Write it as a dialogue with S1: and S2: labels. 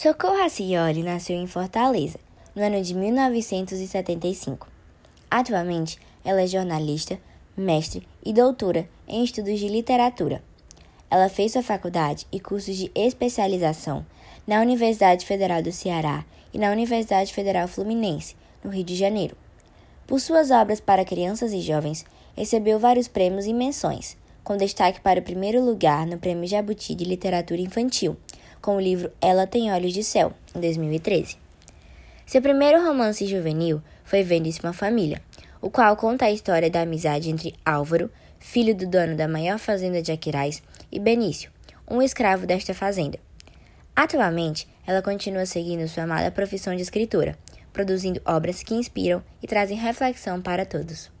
S1: Socorro Racioli nasceu em Fortaleza, no ano de 1975. Atualmente, ela é jornalista, mestre e doutora em estudos de literatura. Ela fez sua faculdade e cursos de especialização na Universidade Federal do Ceará e na Universidade Federal Fluminense, no Rio de Janeiro. Por suas obras para crianças e jovens, recebeu vários prêmios e menções, com destaque para o primeiro lugar no Prêmio Jabuti de Literatura Infantil com o livro Ela Tem Olhos de Céu, em 2013. Seu primeiro romance juvenil foi Vende-se uma Família, o qual conta a história da amizade entre Álvaro, filho do dono da maior fazenda de Aquiraz, e Benício, um escravo desta fazenda. Atualmente, ela continua seguindo sua amada profissão de escritora, produzindo obras que inspiram e trazem reflexão para todos.